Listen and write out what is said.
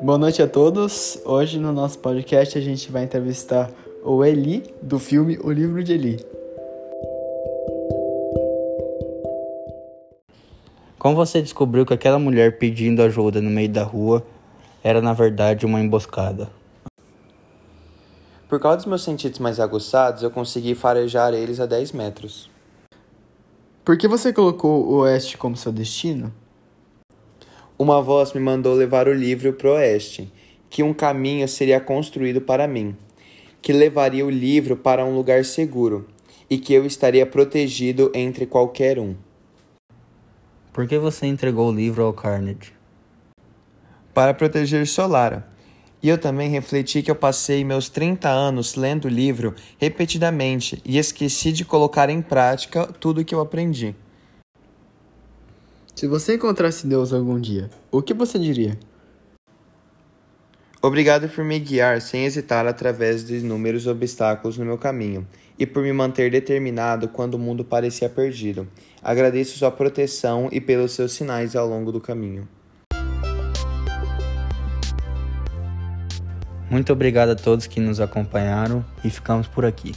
Boa noite a todos. Hoje no nosso podcast a gente vai entrevistar o Eli do filme O Livro de Eli. Como você descobriu que aquela mulher pedindo ajuda no meio da rua era na verdade uma emboscada? Por causa dos meus sentidos mais aguçados, eu consegui farejar eles a 10 metros. Por que você colocou o Oeste como seu destino? Uma voz me mandou levar o livro para o oeste, que um caminho seria construído para mim, que levaria o livro para um lugar seguro e que eu estaria protegido entre qualquer um. Por que você entregou o livro ao Carnage? Para proteger Solara. E eu também refleti que eu passei meus 30 anos lendo o livro repetidamente e esqueci de colocar em prática tudo o que eu aprendi. Se você encontrasse Deus algum dia, o que você diria? Obrigado por me guiar sem hesitar através de inúmeros obstáculos no meu caminho e por me manter determinado quando o mundo parecia perdido. Agradeço sua proteção e pelos seus sinais ao longo do caminho. Muito obrigado a todos que nos acompanharam e ficamos por aqui.